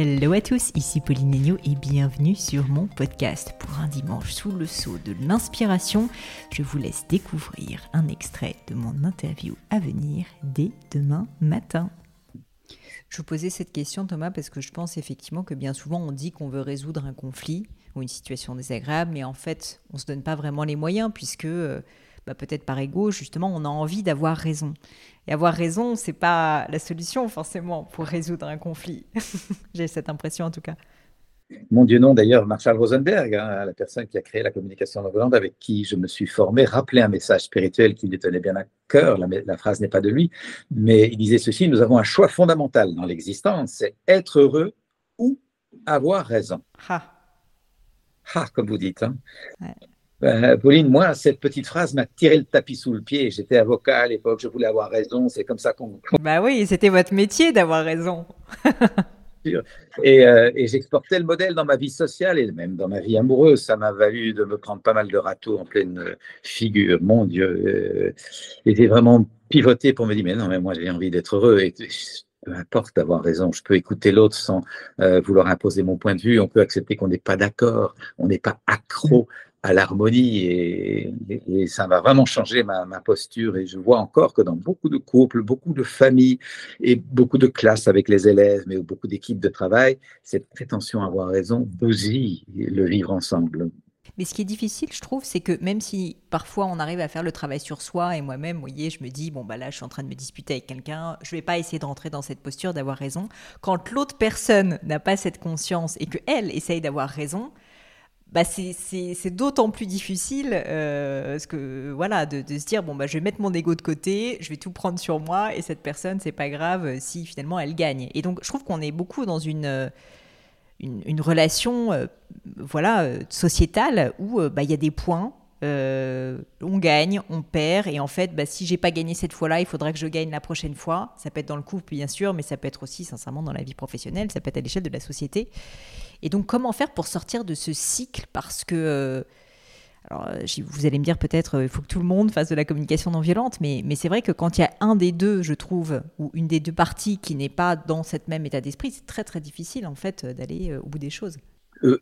Hello à tous, ici Pauline Negno et bienvenue sur mon podcast. Pour un dimanche sous le sceau de l'inspiration, je vous laisse découvrir un extrait de mon interview à venir dès demain matin. Je vous posais cette question, Thomas, parce que je pense effectivement que bien souvent on dit qu'on veut résoudre un conflit ou une situation désagréable, mais en fait, on ne se donne pas vraiment les moyens, puisque euh, bah, peut-être par ego, justement, on a envie d'avoir raison. Et avoir raison, c'est pas la solution forcément pour résoudre un conflit. J'ai cette impression en tout cas. Mon Dieu non, d'ailleurs, Marshall Rosenberg, hein, la personne qui a créé la communication non violente, avec qui je me suis formé, rappelait un message spirituel qui lui tenait bien à cœur. La, phrase n'est pas de lui, mais il disait ceci nous avons un choix fondamental dans l'existence c'est être heureux ou avoir raison. Ha. Ha, comme vous dites. Hein. Ben, Pauline, moi, cette petite phrase m'a tiré le tapis sous le pied. J'étais avocat à l'époque, je voulais avoir raison. C'est comme ça qu'on. Bah oui, c'était votre métier d'avoir raison. et, euh, et j'exportais le modèle dans ma vie sociale et même dans ma vie amoureuse. Ça m'a valu de me prendre pas mal de râteaux en pleine figure. Mon Dieu, euh, j'étais vraiment pivoté pour me dire mais non, mais moi j'ai envie d'être heureux. Et, peu importe d'avoir raison, je peux écouter l'autre sans euh, vouloir imposer mon point de vue, on peut accepter qu'on n'est pas d'accord, on n'est pas accro à l'harmonie et, ça va vraiment changer ma, posture et je vois encore que dans beaucoup de couples, beaucoup de familles et beaucoup de classes avec les élèves, mais beaucoup d'équipes de travail, cette prétention à avoir raison bousille le vivre ensemble. Mais ce qui est difficile, je trouve, c'est que même si parfois on arrive à faire le travail sur soi, et moi-même, vous voyez, je me dis, bon, bah là, je suis en train de me disputer avec quelqu'un, je vais pas essayer de rentrer dans cette posture d'avoir raison. Quand l'autre personne n'a pas cette conscience et qu'elle essaye d'avoir raison, bah c'est d'autant plus difficile euh, que, voilà, de, se dire bon bah je vais mettre mon ego de côté, je vais tout prendre sur moi et cette personne c'est pas grave si finalement elle gagne. Et donc je trouve qu'on est beaucoup dans une une, relation euh, voilà euh, sociétale où bah, il y a des points on gagne, on perd, et en fait, bah, si j'ai pas gagné cette fois-là, il faudrait que je gagne la prochaine fois. Ça peut être dans le couple, bien sûr, mais ça peut être aussi, sincèrement, dans la vie professionnelle, ça peut être à l'échelle de la société. Et donc, comment faire pour sortir de ce cycle? Parce que, euh, alors, euh, vous allez me dire peut-être, euh, il faut que tout le monde fasse de la communication non violente, mais, c'est vrai que quand il y a un des deux, je trouve, ou une des deux parties qui n'est pas dans cette même état d'esprit, c'est très très difficile en fait d'aller au bout des choses.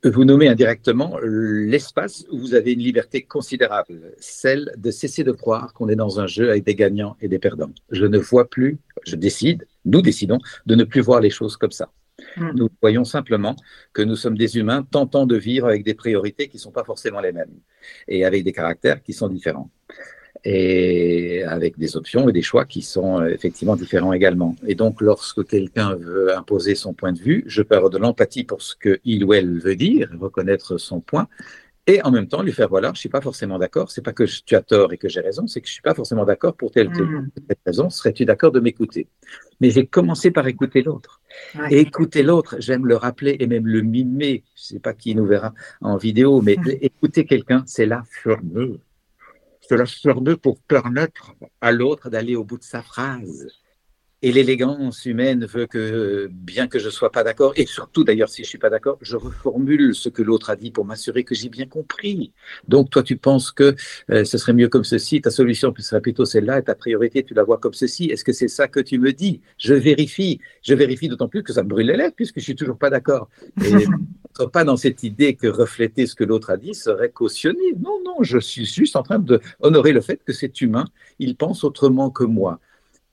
Vous nommez indirectement l'espace où vous avez une liberté considérable, celle de cesser de croire qu'on est dans un jeu avec des gagnants et des perdants. Je ne vois plus, je décide, nous décidons de ne plus voir les choses comme ça. Hmm. Nous voyons simplement que nous sommes des humains tentant de vivre avec des priorités qui ne sont pas forcément les mêmes et avec des caractères qui sont différents et avec des options et des choix qui sont euh, effectivement différents également. Et donc, lorsque quelqu'un veut imposer son point de vue, je avoir de l'empathie pour ce qu'il ou elle veut dire, reconnaître son point, et en même temps lui faire voilà, je suis pas forcément d'accord. C'est pas que tu as tort et que j'ai raison, c'est que je suis pas forcément d'accord pour telle, telle, mmh. raison. Serais-tu d'accord de m'écouter? Mais j'ai commencé par écouter l'autre. Et écouter l'autre, j'aime le rappeler et même le mimer. Je sais pas qui nous verra en vidéo, mais mmh. écouter quelqu'un, c'est la fleur C'est la pour permettre à l'autre d'aller au bout de sa phrase. Et l'élégance humaine veut que, bien que je ne sois pas d'accord, et surtout d'ailleurs si je ne suis pas d'accord, je reformule ce que l'autre a dit pour m'assurer que j'ai bien compris. Donc toi, tu penses que euh, ce serait mieux comme ceci, ta solution serait plutôt celle-là, et ta priorité, tu la vois comme ceci. Est-ce que c'est ça que tu me dis? Je vérifie. Je vérifie d'autant plus que ça me brûle les lèvres, puisque je suis toujours pas d'accord. Et pas dans cette idée que refléter ce que l'autre a dit serait cautionné. Non, non, je suis juste en train de honorer le fait que c'est humain, il pense autrement que moi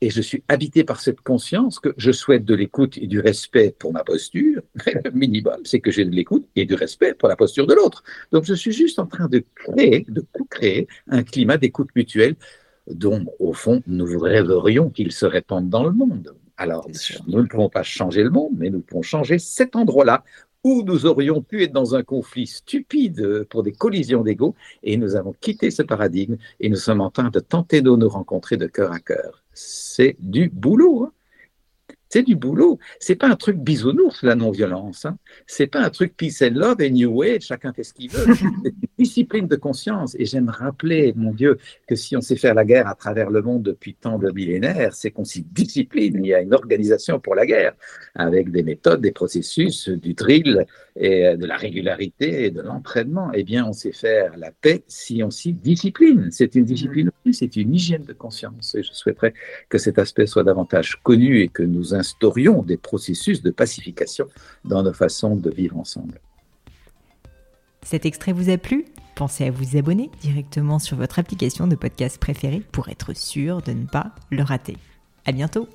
et je suis habité par cette conscience que je souhaite de l'écoute et du respect pour ma posture. le minimum, c'est que j'ai de l'écoute et du respect pour la posture de l'autre. Donc je suis juste en train de créer, de co-créer un climat d'écoute mutuelle dont, au fond, nous rêverions qu'il se répande dans le monde. Alors, nous ne pouvons pas changer le monde, mais nous pouvons changer cet endroit-là où nous aurions pu être dans un conflit stupide pour des collisions d'ego, et nous avons quitté ce paradigme et nous sommes en train de tenter de nous rencontrer de cœur à cœur c'est du boulot. Hein. C'est du boulot. C'est pas un truc bisounours, la non-violence. Hein. C'est pas un truc peace and love et new age, chacun fait ce qu'il veut. C'est une discipline de conscience. Et j'aime rappeler, mon Dieu, que si on sait faire la guerre à travers le monde depuis tant de millénaires, c'est qu'on s'y discipline. Il y a une organisation pour la guerre, avec des méthodes, des processus, du drill et de la régularité et de l'entraînement. Eh bien, on sait faire la paix si on s'y discipline. C'est une discipline c'est une hygiène de conscience. Et je souhaiterais que cet aspect soit davantage connu et que nous instaurions des processus de pacification dans nos façons de vivre ensemble. Cet extrait vous a plu? Pensez à vous abonner directement sur votre application de podcast préférée pour être sûr de ne pas le rater. À bientôt